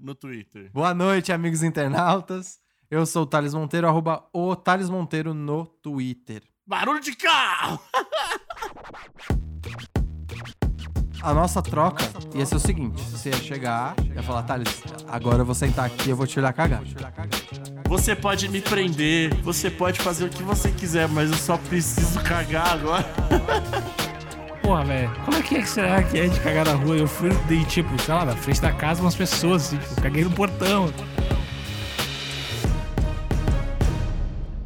no Twitter. Boa noite, amigos internautas. Eu sou o Thales Monteiro, arroba o Thales Monteiro no Twitter. Barulho de carro! A nossa troca ia ser o seguinte: você ia chegar, ia falar, Thales, agora eu vou sentar aqui e eu vou te olhar cagar. Você pode me prender, você pode fazer o que você quiser, mas eu só preciso cagar agora. Porra, velho, como é que é que será que é de cagar na rua? Eu fui, de, tipo, sei lá, na frente da casa umas pessoas, assim, tipo, caguei no portão.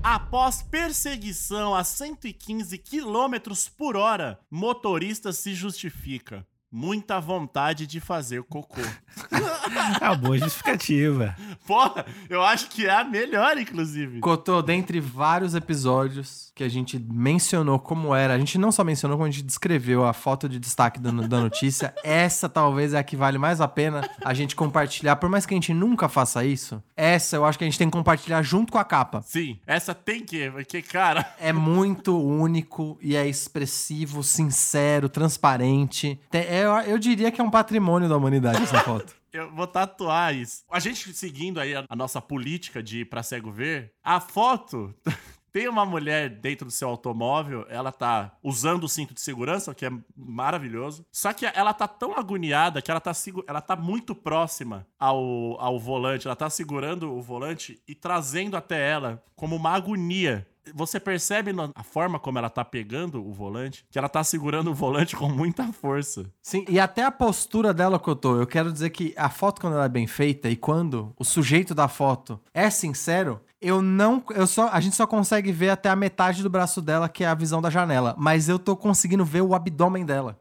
Após perseguição a 115 km por hora, motorista se justifica. Muita vontade de fazer cocô. É uma boa justificativa. Porra, eu acho que é a melhor, inclusive. Cotô, dentre vários episódios que a gente mencionou como era, a gente não só mencionou, como a gente descreveu a foto de destaque da, da notícia, essa talvez é a que vale mais a pena a gente compartilhar. Por mais que a gente nunca faça isso, essa eu acho que a gente tem que compartilhar junto com a capa. Sim, essa tem que, porque, cara. É muito único e é expressivo, sincero, transparente. É- eu, eu diria que é um patrimônio da humanidade essa foto. Eu vou tatuar isso. A gente seguindo aí a, a nossa política de ir pra cego ver, a foto. Tem uma mulher dentro do seu automóvel, ela tá usando o cinto de segurança, o que é maravilhoso. Só que ela tá tão agoniada que ela tá, ela tá muito próxima ao, ao volante. Ela tá segurando o volante e trazendo até ela como uma agonia. Você percebe na a forma como ela tá pegando o volante, que ela tá segurando o volante com muita força. Sim, e até a postura dela, Cotô, eu quero dizer que a foto, quando ela é bem feita e quando o sujeito da foto é sincero, eu não. Eu só, a gente só consegue ver até a metade do braço dela, que é a visão da janela. Mas eu tô conseguindo ver o abdômen dela.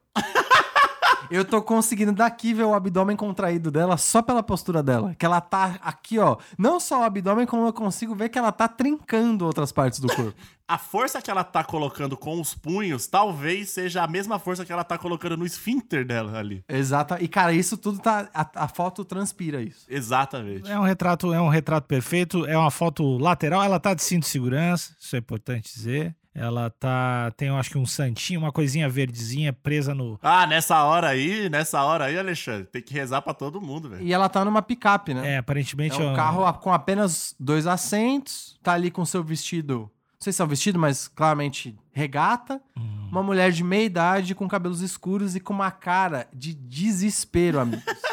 Eu tô conseguindo daqui ver o abdômen contraído dela só pela postura dela. Que ela tá aqui, ó. Não só o abdômen, como eu consigo ver que ela tá trincando outras partes do corpo. A força que ela tá colocando com os punhos talvez seja a mesma força que ela tá colocando no esfíncter dela ali. Exato. E, cara, isso tudo tá. A, a foto transpira isso. Exatamente. É um retrato, é um retrato perfeito, é uma foto lateral, ela tá de cinto de segurança, isso é importante dizer. Ela tá, tem eu acho que um santinho, uma coisinha verdezinha presa no Ah, nessa hora aí, nessa hora aí, Alexandre, tem que rezar pra todo mundo, velho. E ela tá numa picape, né? É, aparentemente É um ó, carro a- com apenas dois assentos, tá ali com seu vestido, não sei se é um vestido, mas claramente regata. Hum. Uma mulher de meia idade com cabelos escuros e com uma cara de desespero, amigos.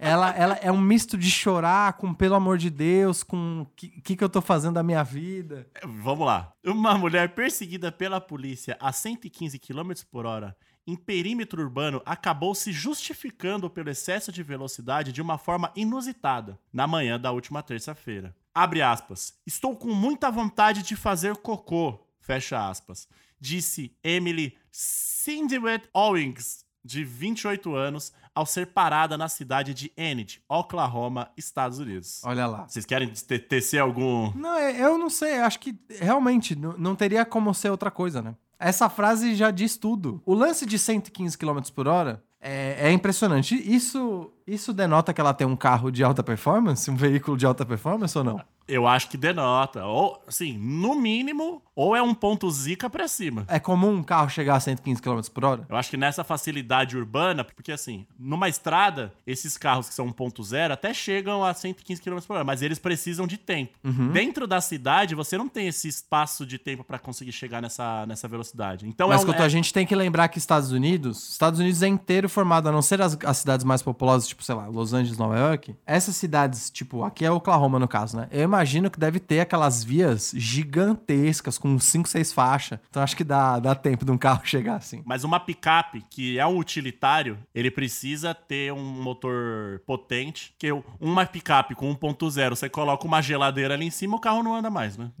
ela, ela é um misto de chorar com pelo amor de Deus, com o que, que, que eu tô fazendo da minha vida. Vamos lá. Uma mulher perseguida pela polícia a 115 km por hora em perímetro urbano acabou se justificando pelo excesso de velocidade de uma forma inusitada na manhã da última terça-feira. Abre aspas. Estou com muita vontade de fazer cocô. Fecha aspas. Disse Emily Cinderett Owings, de 28 anos, ao ser parada na cidade de Enid, Oklahoma, Estados Unidos. Olha lá. Vocês querem te- tecer algum Não, é- eu não sei, acho que realmente não, não teria como ser outra coisa, né? Essa frase já diz tudo. O lance de 115 km por hora é, é impressionante. Isso, isso denota que ela tem um carro de alta performance? Um veículo de alta performance ou não? Eu acho que denota. Ou, assim, no mínimo, ou é um ponto zica pra cima. É comum um carro chegar a 115 km por hora? Eu acho que nessa facilidade urbana, porque assim, numa estrada, esses carros que são 1.0 até chegam a 115 km por hora, mas eles precisam de tempo. Uhum. Dentro da cidade, você não tem esse espaço de tempo pra conseguir chegar nessa, nessa velocidade. Então Mas é, um- é- a gente tem que lembrar que Estados Unidos, Estados Unidos é inteiro formado, a não ser as, as cidades mais populosas, tipo, sei lá, Los Angeles, Nova York. Essas cidades, tipo, aqui é Oklahoma no caso, né? Eu imagino que deve ter aquelas vias gigantescas com 5, 6 faixas. Então acho que dá, dá tempo de um carro chegar assim. Mas uma picape, que é um utilitário, ele precisa ter um motor potente. Que uma picape com 1.0, você coloca uma geladeira ali em cima, o carro não anda mais, né?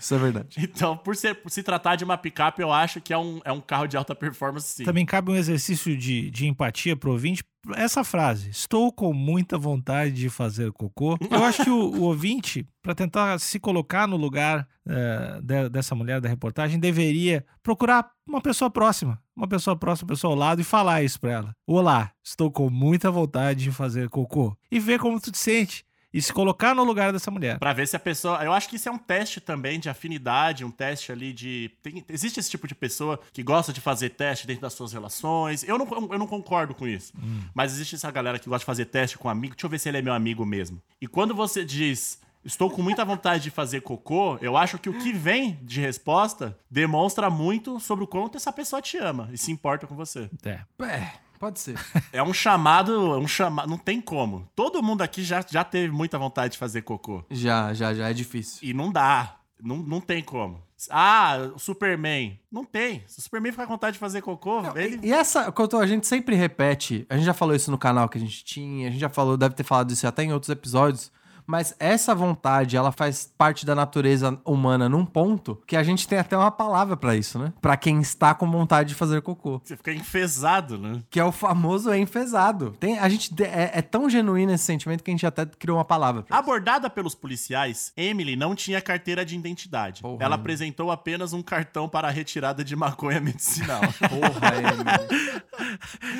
Isso é verdade. Então, por, ser- por se tratar de uma picape, eu acho que é um, é um carro de alta performance, sim. Também cabe um exercício de, de empatia pro ouvinte. Essa frase, estou com muita vontade de fazer cocô. Eu acho que o, o ouvinte, para tentar se colocar no lugar é, de- dessa mulher da reportagem, deveria procurar uma pessoa próxima, uma pessoa próxima, uma pessoa ao lado e falar isso pra ela. Olá, estou com muita vontade de fazer cocô. E ver como tu te sente. E se colocar no lugar dessa mulher. Pra ver se a pessoa. Eu acho que isso é um teste também de afinidade, um teste ali de. tem- existe esse tipo de pessoa que gosta de fazer teste dentro das suas relações. Eu não, eu não concordo com isso. Mas existe essa galera que gosta de fazer teste com um amigo. Deixa eu ver se ele é meu amigo mesmo. E quando você diz. Estou com muita vontade de fazer cocô. Eu acho que o que vem de resposta demonstra muito sobre o quanto essa pessoa te ama e se importa com você. É. É, pode ser. É um chamado, um chamado, não tem como. Todo mundo aqui já, já teve muita vontade de fazer cocô. Já, já, já é difícil. E não dá. Não, não tem como. Ah, o Superman. Não tem. Se o Superman ficar com vontade de fazer cocô, ele. E essa, Couto, a gente sempre repete, a gente já falou isso no canal que a gente tinha, a gente já falou, deve ter falado isso até em outros episódios, mas essa vontade, ela faz parte da natureza humana num ponto que a gente tem até uma palavra pra isso, né? Pra quem está com vontade de fazer cocô. Você fica enfesado, né? Que é o famoso enfesado. Tem, a gente de- é, é tão genuíno esse sentimento que a gente até criou uma palavra pra isso. Abordada pelos policiais, Emily não tinha carteira de identidade. Porra, Ela apresentou apenas um cartão para a retirada de maconha medicinal. Porra, Emily.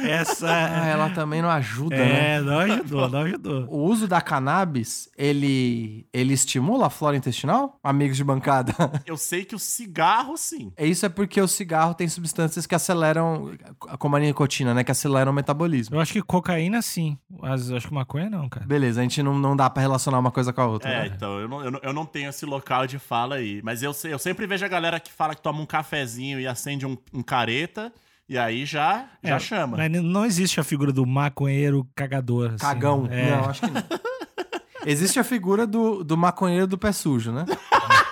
Essa. Ah, ela também não ajuda, né? é, não ajudou, não ajudou. O uso da cannabis, ele, ele estimula a flora intestinal? Amigos de bancada. Eu sei que o cigarro, sim. Isso é porque o cigarro tem substâncias que aceleram, como a nicotina, né? Que aceleram o metabolismo. Eu acho que cocaína sim, mas eu acho que maconha não, cara. Beleza, a gente não, não dá pra relacionar uma coisa com a outra. É, né? então, eu não, eu, não, eu não tenho esse local de fala aí. Mas eu, sei- eu sempre vejo a galera que fala que toma um cafezinho e acende um, um careta, e aí já, já É, chama. Mas não existe a figura do maconheiro cagador. assim. Cagão. É. Não, acho que não. Existe a figura do, do maconheiro do pé sujo, né?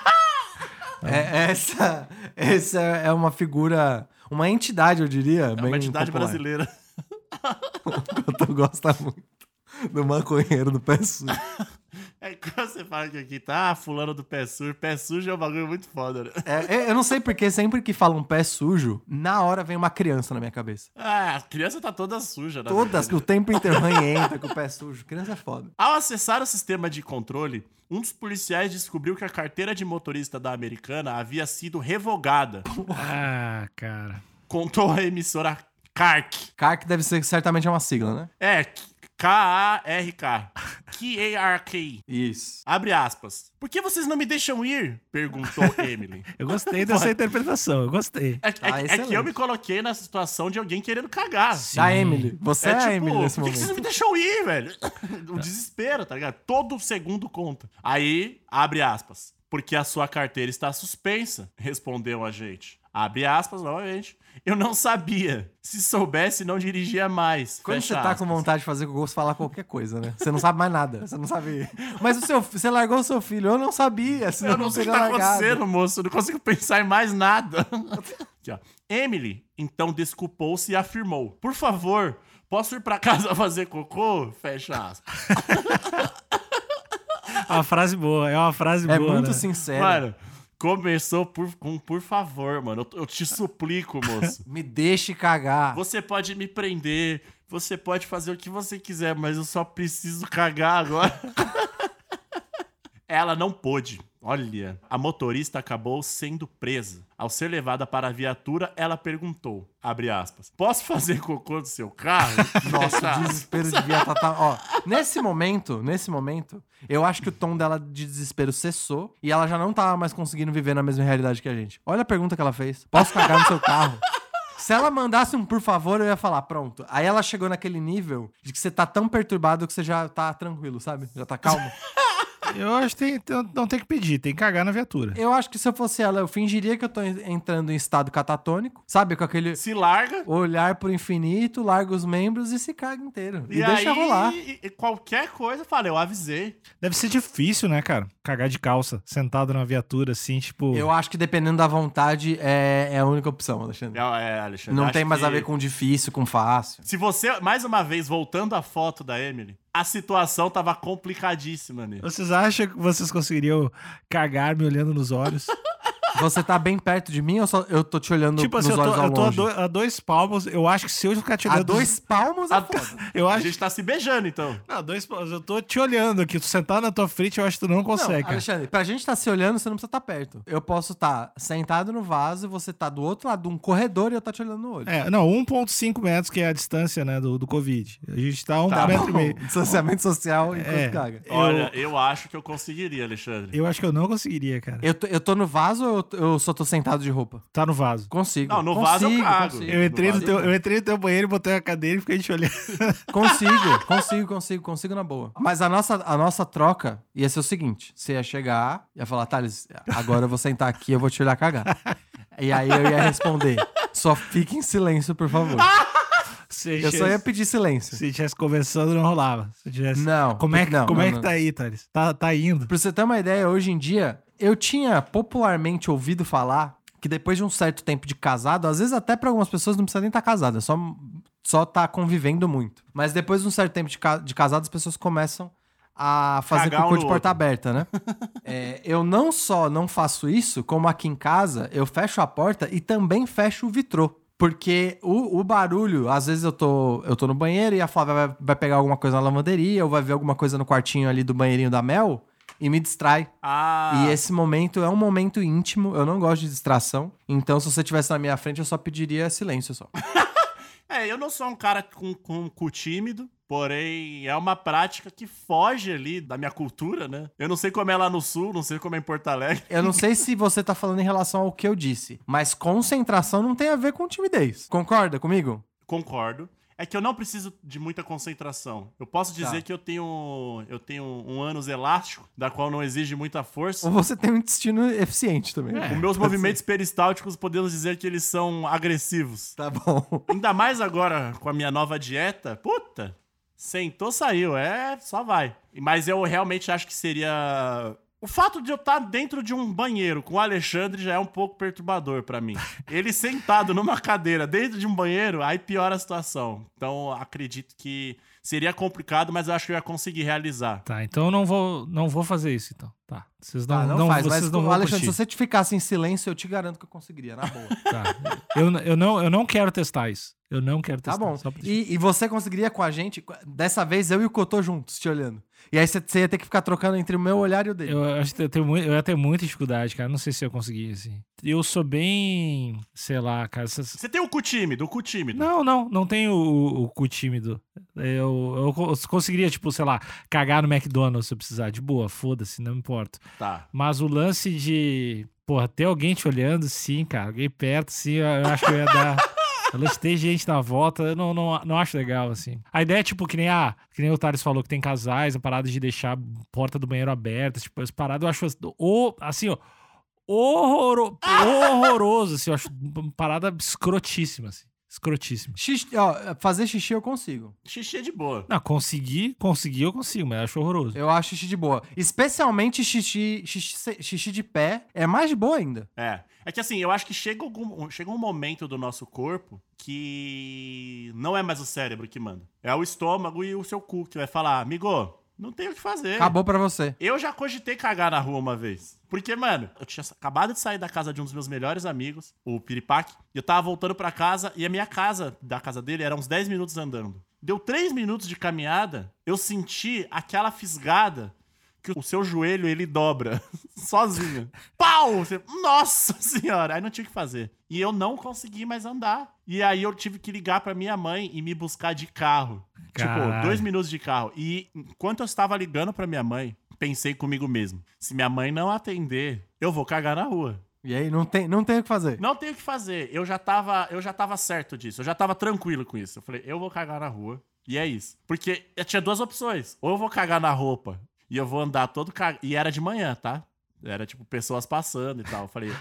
É, essa, essa é uma figura, uma entidade, eu diria. É uma entidade brasileira. Tu gosta muito do maconheiro do pé sujo. É quando você fala que aqui tá ah, fulano do pé sujo. Pé sujo é um bagulho muito foda, né? É, é, eu não sei porque sempre que falam pé sujo, na hora vem uma criança na minha cabeça. Ah, a criança tá toda suja, né? Todas, o tempo inteiro ranhenta com o pé sujo. Criança é foda. Ao acessar o sistema de controle, um dos policiais descobriu que a carteira de motorista da americana havia sido revogada. Ah, cara. Contou a emissora CARC. CARC deve ser certamente é uma sigla, né? É, K-A-R-K. K-A-R-K. Isso. Abre aspas. Por que vocês não me deixam ir? Perguntou Emily. Eu gostei dessa interpretação, eu gostei. É, é- Ah, é que eu me coloquei na situação de alguém querendo cagar. A Emily. Você é, a Emily nesse por que, vocês não momento. me deixam ir, velho? O desespero, tá ligado? Todo segundo conta. Aí, abre aspas. Porque a sua carteira está suspensa, respondeu a gente. Abre aspas novamente. Eu não sabia. Se soubesse, não dirigia mais. Quando Fecha você tá aspas. com vontade de fazer cocô, você fala qualquer coisa, né? Você não sabe mais nada. Você não sabe. Mas o seu, você largou o seu filho. Eu não sabia. senão Eu não sei o que tá largado. acontecendo, moço. Eu não consigo pensar em mais nada. Aqui, ó. Emily, então, desculpou-se e afirmou. Por favor, posso ir pra casa fazer cocô? Fecha aspas. É uma frase boa, é uma frase É boa. muito né? sincero. Mano, começou por, com por favor, mano. Eu, eu te suplico, moço. Me deixe cagar. Você pode me prender, você pode fazer o que você quiser, mas eu só preciso cagar agora. Ela não pôde. Olha, a motorista acabou sendo presa. Ao ser levada para a viatura, ela perguntou, abre aspas, posso fazer cocô no seu carro? Nossa, o desespero devia estar. Tá, ó, nesse momento, nesse momento, eu acho que o tom dela de desespero cessou e ela já não tava mais conseguindo viver na mesma realidade que a gente. Olha a pergunta que ela fez: Posso cagar no seu carro? Se ela mandasse um por favor, eu ia falar, pronto. Aí ela chegou naquele nível de que você tá tão perturbado que você já tá tranquilo, sabe? Já tá calmo. Eu acho que tem, não tem que pedir, tem que cagar na viatura. Eu acho que se eu fosse ela, eu fingiria que eu tô en- entrando em estado catatônico, sabe? Com aquele Se larga. olhar pro infinito, larga os membros e se caga inteiro. E, E, deixa aí, rolar. e- qualquer coisa, fala, eu avisei. Deve ser difícil, né, cara? Cagar de calça, sentado na viatura, assim, tipo. Eu acho que dependendo da vontade é, é a única opção, Alexandre. É, é, Alexandre, Não tem mais que- a ver com difícil, com fácil. Se você, mais uma vez, voltando à foto da Emily, a situação tava complicadíssima, né? Vocês acham que vocês conseguiriam cagar me olhando nos olhos? Você tá bem perto de mim ou só eu tô te olhando Tipo nos assim, eu olhos tô, ao eu tô a, longe? do- a dois palmos. Eu acho que se eu ficar te A olhando. dois palmos é A- foda. Eu A acho. gente tá se beijando, então. Não, dois palmos. Eu tô te olhando aqui. Tu sentado na tua frente, eu acho que tu não Não, consegue. cara. Alexandre, pra gente estar se olhando, você não precisa estar perto. Eu posso estar sentado no vaso e você tá do outro lado de um corredor e eu tá te olhando no olho. É, não, 1,5 metros, que é a distância, né, do, do Covid. A gente tá a um Tá metro e Bom, meio. Distanciamento social enquanto É. caga. Eu- Olha, eu acho que eu conseguiria, Alexandre. Eu acho que eu não conseguiria, cara. Eu tô, eu tô no vaso ou eu, eu só tô sentado de roupa? Tá no vaso. Consigo. Não, no consigo, vaso eu cago. Consigo, Eu entrei, no vaso teu, eu entrei no teu banheiro, botei a cadeira e fiquei te olhando. consigo, consigo, consigo, consigo na boa. Mas a nossa, a nossa troca ia ser o seguinte: você ia chegar, ia falar, Thales, agora eu vou sentar aqui, eu vou te olhar cagar. E aí eu ia responder: só fique em silêncio, por favor. Se Eu só ia pedir silêncio. Se tivesse conversando, não rolava. Se tivesse... Não, Como é que, não, como não, é que tá aí, Thales? Tá, tá indo. Pra você ter uma ideia, hoje em dia, eu tinha popularmente ouvido falar que depois de um certo tempo de casado, às vezes até pra algumas pessoas não precisa nem estar casada, é só, só tá convivendo muito. Mas depois de um certo tempo de, ca- de casado, as pessoas começam a fazer Cagar um cocô no de porta outro. aberta, né? É, eu não só não faço isso, como aqui em casa, eu fecho a porta e também fecho o vitrô. Porque o, o barulho, às vezes eu tô, eu tô no banheiro e a Flávia vai, vai pegar alguma coisa na lavanderia ou vai ver alguma coisa no quartinho ali do banheirinho da Mel e me distrai. Ah, E esse momento é um momento íntimo, eu não gosto de distração. Então, se você estivesse na minha frente, eu só pediria silêncio só. é, eu não sou um cara com, com cu tímido, porém é uma prática que foge ali da minha cultura, né? Eu não sei como é lá no sul, não sei como é em Porto Alegre. Eu não sei se você tá falando em relação ao que eu disse, mas concentração não tem a ver com timidez. Concorda comigo? Concordo. É que eu não preciso de muita concentração. Eu posso dizer Tá. que eu tenho eu tenho um ânus elástico, da qual não exige muita força. Ou você tem um intestino eficiente também. É. Os meus movimentos peristálticos podemos dizer que eles são agressivos. Tá bom. Ainda mais agora com a minha nova dieta. Puta! Sentou, saiu. É, só vai. Mas eu realmente acho que seria. O fato de eu estar dentro de um banheiro com o Alexandre já é um pouco perturbador pra mim. Ele sentado numa cadeira dentro de um banheiro, aí piora a situação. Então acredito que seria complicado, mas eu acho que eu ia conseguir realizar. Tá, então eu não vou, não vou fazer isso, então. Tá. Vocês não, Tá, não, não, faz, vocês mas não vão Alexandre, se curtir. você te ficasse em silêncio, eu te garanto que eu conseguiria, na boa. Tá. Eu, eu, não, eu não quero testar isso. Eu não quero Tá testar. bom. só pra deixar- E, e você conseguiria com a gente, dessa vez eu e o Cotô juntos, te olhando. E aí você- ia ter que ficar trocando entre o meu olhar e o dele. Eu acho que eu, tenho muito, eu ia ter muita dificuldade, cara. Não sei se eu conseguia, assim. Eu sou bem. Sei lá, cara. essas- Você tem o cu tímido, o cu tímido. Não, não, não tenho o, o cu tímido. Eu, eu co- conseguiria, tipo, sei lá, cagar no McDonald's se eu precisar. De boa, foda-se, não me importa. Tá. Mas o lance de, porra, ter alguém te olhando, sim, cara, alguém perto, sim, eu, eu acho que eu ia dar. De ter gente na volta, eu não, não, não acho legal, assim. A ideia é, tipo, que nem, a, que nem o Thales falou, que tem casais, a parada de deixar a porta do banheiro aberta, tipo, as paradas eu acho, o, assim, ó, horroro, horroroso, assim, eu acho uma parada escrotíssima, assim, escrotíssima. Xixi, ó, fazer xixi eu consigo. Xixi é de boa. Não, conseguir, conseguir eu consigo, mas eu acho horroroso. Eu acho xixi de boa. Especialmente xixi, xixi, xixi de pé é mais de boa ainda. É. É que assim, eu acho que chega, algum, chega um momento do nosso corpo que não é mais o cérebro que manda. É o estômago e o seu cu que vai falar, amigo, não tem o que fazer. Acabou pra você. Eu já cogitei cagar na rua uma vez. Porque, mano, eu tinha acabado de sair da casa de um dos meus melhores amigos, o Piripaque, e eu tava voltando pra casa, e a minha casa, da casa dele, era uns 10 minutos andando. Deu 3 minutos de caminhada, eu senti aquela fisgada que o seu joelho, ele dobra, sozinho. Pau! Você- Nossa senhora! Aí não tinha o que fazer. E eu não consegui mais andar. E aí eu tive que ligar pra minha mãe e me buscar de carro. Tipo, Caralho. dois minutos de carro. E enquanto eu estava ligando pra minha mãe, pensei comigo mesmo: se minha mãe não atender, eu vou cagar na rua. E aí não tem, não tem o que fazer. Não tenho o que fazer. Eu já tava, eu já tava certo disso. Eu já tava tranquilo com isso. Eu falei, eu vou cagar na rua. E é isso. Porque eu tinha duas opções. Ou eu vou cagar na roupa e eu vou andar todo cagado. E era de manhã, tá? Era tipo pessoas passando e tal. Eu falei,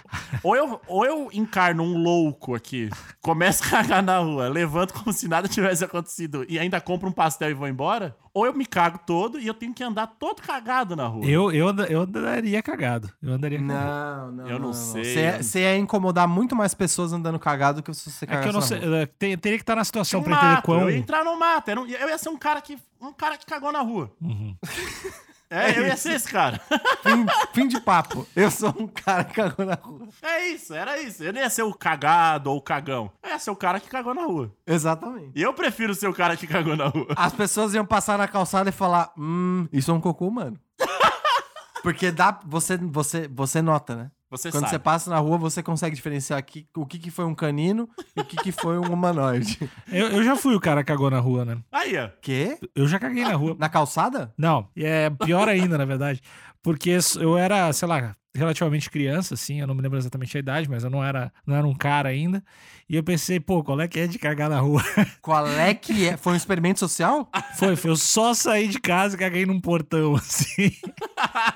ou eu, ou eu encarno um louco aqui, começo a cagar na rua, levanto como se nada tivesse acontecido e ainda compro um pastel e vou embora, ou eu me cago todo e eu tenho que andar todo cagado na rua. Eu, eu, eu andaria cagado. Eu andaria cagado. Não, não. Eu não sei, Você eu ia, não- você ia incomodar muito mais pessoas andando cagado do que se você É cagasse que eu não sei. é, tem- teria que estar na situação um pra entender mato, quão. Eu ia entrar no mato. um- Eu ia ser um cara que um cara que cagou na rua. Uhum. É, eu ia ser esse cara. Fim, fim de papo. Eu sou um cara que cagou na rua. É isso, era isso. Eu não ia ser o cagado ou o cagão. Eu ia ser o cara que cagou na rua. Exatamente. E eu prefiro ser o cara que cagou na rua. As pessoas iam passar na calçada e falar: Hum, isso é um cocô humano. Porque dá, você, você, você nota, né? Você Quando sabe. você passa na rua, você consegue diferenciar aqui, o que, que foi um canino e o que, que foi um humanoide. Eu, eu já fui o cara que cagou na rua, né? Aí, ó. Quê? Eu já caguei na rua. Na calçada? Não, e é pior ainda, na verdade. Porque eu era, sei lá, relativamente criança, assim, eu não me lembro exatamente a idade, mas eu não era, não era um cara ainda. E eu pensei, pô, qual é que é de cagar na rua? Qual é que é? Foi um experimento social? Foi, foi. Eu só saí de casa e caguei num portão, assim.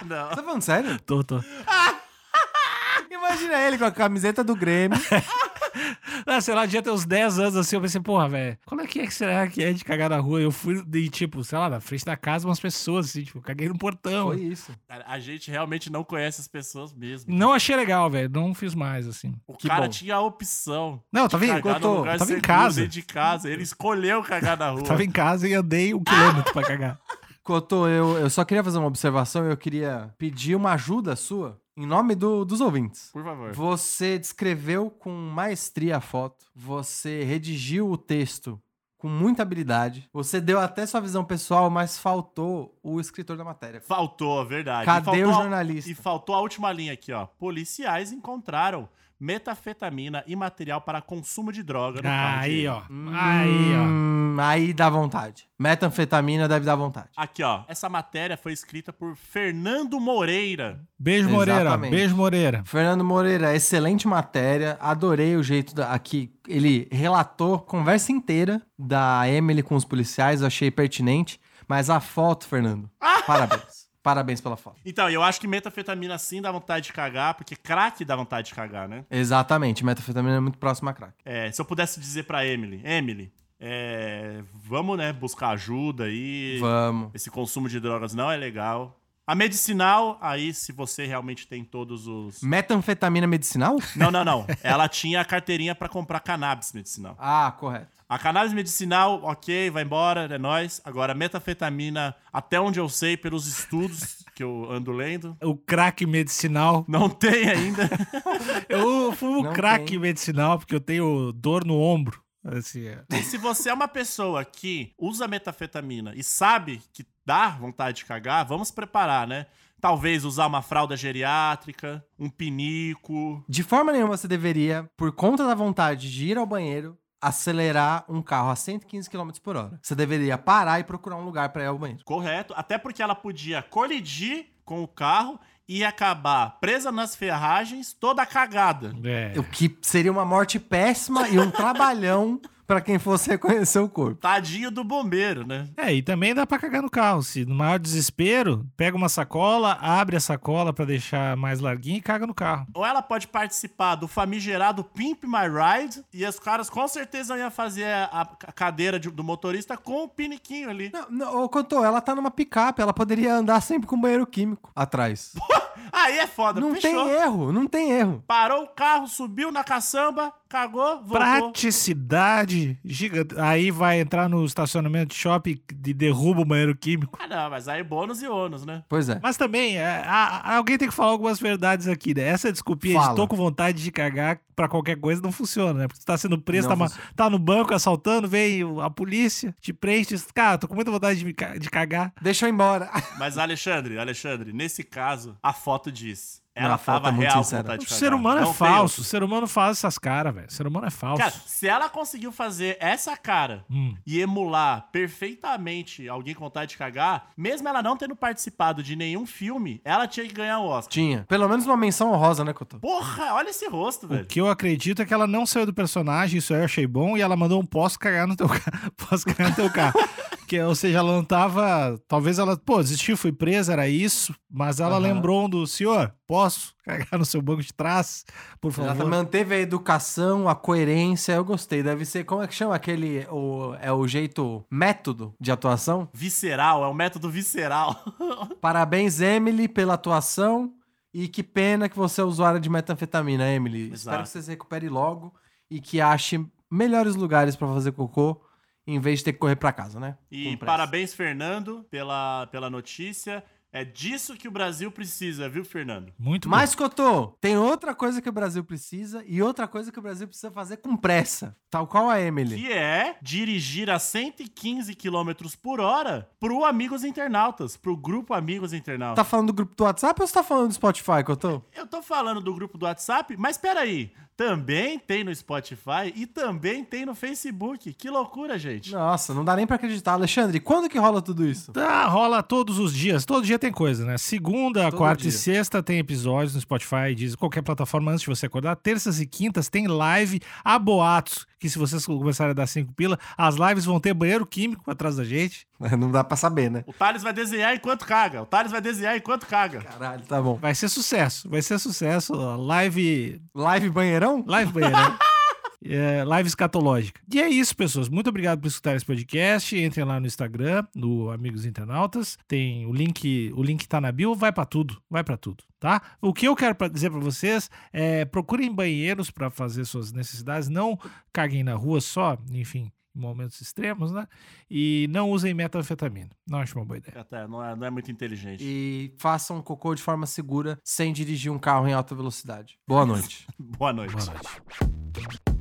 Não. Você tá falando sério? tô, tô. Imagina ele com a camiseta do Grêmio. Ah, sei lá, devia ter uns 10 anos assim. Eu pensei, porra, velho, qual é que é que será que é de cagar na rua? Eu fui de, tipo, sei lá, na frente da casa umas pessoas, assim, tipo, caguei no portão. Foi isso. Cara, A gente realmente não conhece as pessoas mesmo. Não achei legal, velho. Não fiz mais, assim. O Que cara bom. tinha a opção. Não, tava em, Cagar tô- no lugar tava em casa. de casa. Ele escolheu cagar na rua. tava em casa e andei um quilômetro pra cagar. Cotô, eu, eu só queria fazer uma observação e eu queria pedir uma ajuda sua, em nome do- dos ouvintes. Por favor. Você descreveu com maestria a foto, você redigiu o texto com muita habilidade, você deu até sua visão pessoal, mas faltou o escritor da matéria. Faltou, verdade. Cadê faltou o a- jornalista? E faltou a última linha aqui, ó. Policiais encontraram metafetamina e material para consumo de droga no Aí, ó. Aí, ó. Hum, aí dá vontade. Metanfetamina deve dar vontade. Aqui, ó. Essa matéria foi escrita por Fernando Moreira. Beijo, Moreira. Exatamente. Beijo, Moreira. Fernando Moreira, excelente matéria. Adorei o jeito da, aqui. Ele relatou a conversa inteira da Emily com os policiais, eu achei pertinente. Mas a foto, Fernando, parabéns. Parabéns pela foto. Então, eu acho que metafetamina sim dá vontade de cagar, porque crack dá vontade de cagar, né? Exatamente, metanfetamina é muito próximo a crack. É, se eu pudesse dizer pra Emily, Emily, é, vamos, né, buscar ajuda aí. Vamos. Esse consumo de drogas não é legal. A medicinal, aí se você realmente tem todos os. Metanfetamina medicinal? Não, não, não. Ela tinha a carteirinha pra comprar cannabis medicinal. Ah, correto. A cannabis medicinal, ok, vai embora, é nóis. Agora, metafetamina, até onde eu sei, pelos estudos que eu ando lendo, O crack medicinal. não tem ainda. Eu fumo Não crack tem. medicinal porque eu tenho dor no ombro. Assim, é. E se você é uma pessoa que usa metafetamina e sabe que dá vontade de cagar, vamos preparar, né? Talvez usar uma fralda geriátrica, um pinico. De forma nenhuma você deveria, por conta da vontade de ir ao banheiro, acelerar um carro a 115 km por hora. Você deveria parar e procurar um lugar pra ir ao banheiro. Correto, até porque ela podia colidir com o carro e acabar presa nas ferragens, toda cagada. É. O que seria uma morte péssima e um trabalhão pra quem fosse reconhecer o corpo. Tadinho do bombeiro, né? É, e também dá pra cagar no carro. Se no maior desespero, pega uma sacola, abre a sacola pra deixar mais larguinho e caga no carro. Ou ela pode participar do famigerado Pimp My Ride e os caras com certeza iam fazer a, a cadeira de- do motorista com o piniquinho ali. Não, não, ô, Cotô, ela tá numa picape, ela poderia andar sempre com banheiro químico atrás. Aí é foda, Não fechou. tem erro, não tem erro. Parou o carro, subiu na caçamba, cagou, voltou. Praticidade gigante. Aí vai entrar no estacionamento de shopping e derruba o banheiro químico. Ah, não, mas aí bônus e ônus, né? Pois é. Mas também, é, a- a- alguém tem que falar algumas verdades aqui, né? Essa desculpinha Fala. de tô com vontade de cagar pra qualquer coisa não funciona, né? Porque tu tá sendo preso, tá, tá no banco assaltando, vem a polícia, te prende, diz, cara, tô com muita vontade de, me de cagar. Deixa eu ir embora. Mas, Alexandre, Alexandre, nesse caso, a foto diz. Não, Ela foto tava é muito real sincera. O ser humano Não é falso, o ser humano faz essas caras, velho. O ser humano é falso. Cara, se ela conseguiu fazer essa cara Hum. e emular perfeitamente alguém com vontade de cagar, mesmo ela não tendo participado de nenhum filme, ela tinha que ganhar o Oscar. Tinha. Pelo menos uma menção honrosa, né, Cotô? Porra, olha esse rosto, O velho. que eu acredito é que ela não saiu do personagem, isso aí eu achei bom, e ela mandou um posso cagar no teu carro. Posso cagar no teu carro. Que, ou seja, ela não tava. Talvez ela, pô, desistiu, fui presa, era isso. Mas ela Aham. lembrou um do senhor, posso cagar no seu banco de trás, por Ela favor. manteve a educação, a coerência, eu gostei. Deve ser, como é que chama aquele, o, é o jeito, método de atuação? Visceral, é um método visceral. Parabéns, Emily, pela atuação. E que pena que você é usuária de metanfetamina, Emily. Exato. Espero que você se recupere logo e que ache melhores lugares pra fazer cocô em vez de ter que correr pra casa, né? E parabéns, Fernando, pela, pela notícia. É disso que o Brasil precisa, viu, Fernando? Muito bom. Mas, Cotô, tem outra coisa que o Brasil precisa e outra coisa que o Brasil precisa fazer com pressa. Tal qual a Emily. Que é dirigir a 115 km por hora pro Amigos Internautas, pro grupo Amigos Internautas. Tá falando do grupo do WhatsApp ou você tá falando do Spotify, Cotô? Eu tô falando do grupo do WhatsApp, mas peraí, também tem no Spotify e também tem no Facebook. Que loucura, gente. Nossa, não dá nem pra acreditar. Alexandre, quando que rola tudo isso? Tá, rola todos os dias. Todo dia tem coisa, né? Segunda, Todo quarta dia. e sexta tem episódios no Spotify, diz qualquer plataforma antes de você acordar. Terças e quintas tem live a boatos. Que se vocês começarem a dar cinco pila, as lives vão ter banheiro químico atrás da gente. Não dá pra saber, né? O Thales vai desenhar enquanto caga. O Thales vai desenhar enquanto caga. Caralho, tá bom. Vai ser sucesso. Vai ser sucesso. Live. Live banheirão? Live banheirão. É, live escatológica. E é isso, pessoas. Muito obrigado por escutar esse podcast. Entrem lá no Instagram, no Amigos Internautas. Tem o link, o link tá na bio, vai pra tudo, vai pra tudo, tá? O que eu quero dizer pra vocês é procurem banheiros pra fazer suas necessidades, não caguem na rua só, enfim, momentos extremos, né? E não usem metanfetamina. Não acho uma boa ideia. Até, não é, não é muito inteligente. E façam cocô de forma segura, sem dirigir um carro em alta velocidade. Boa noite. Boa noite. Boa noite.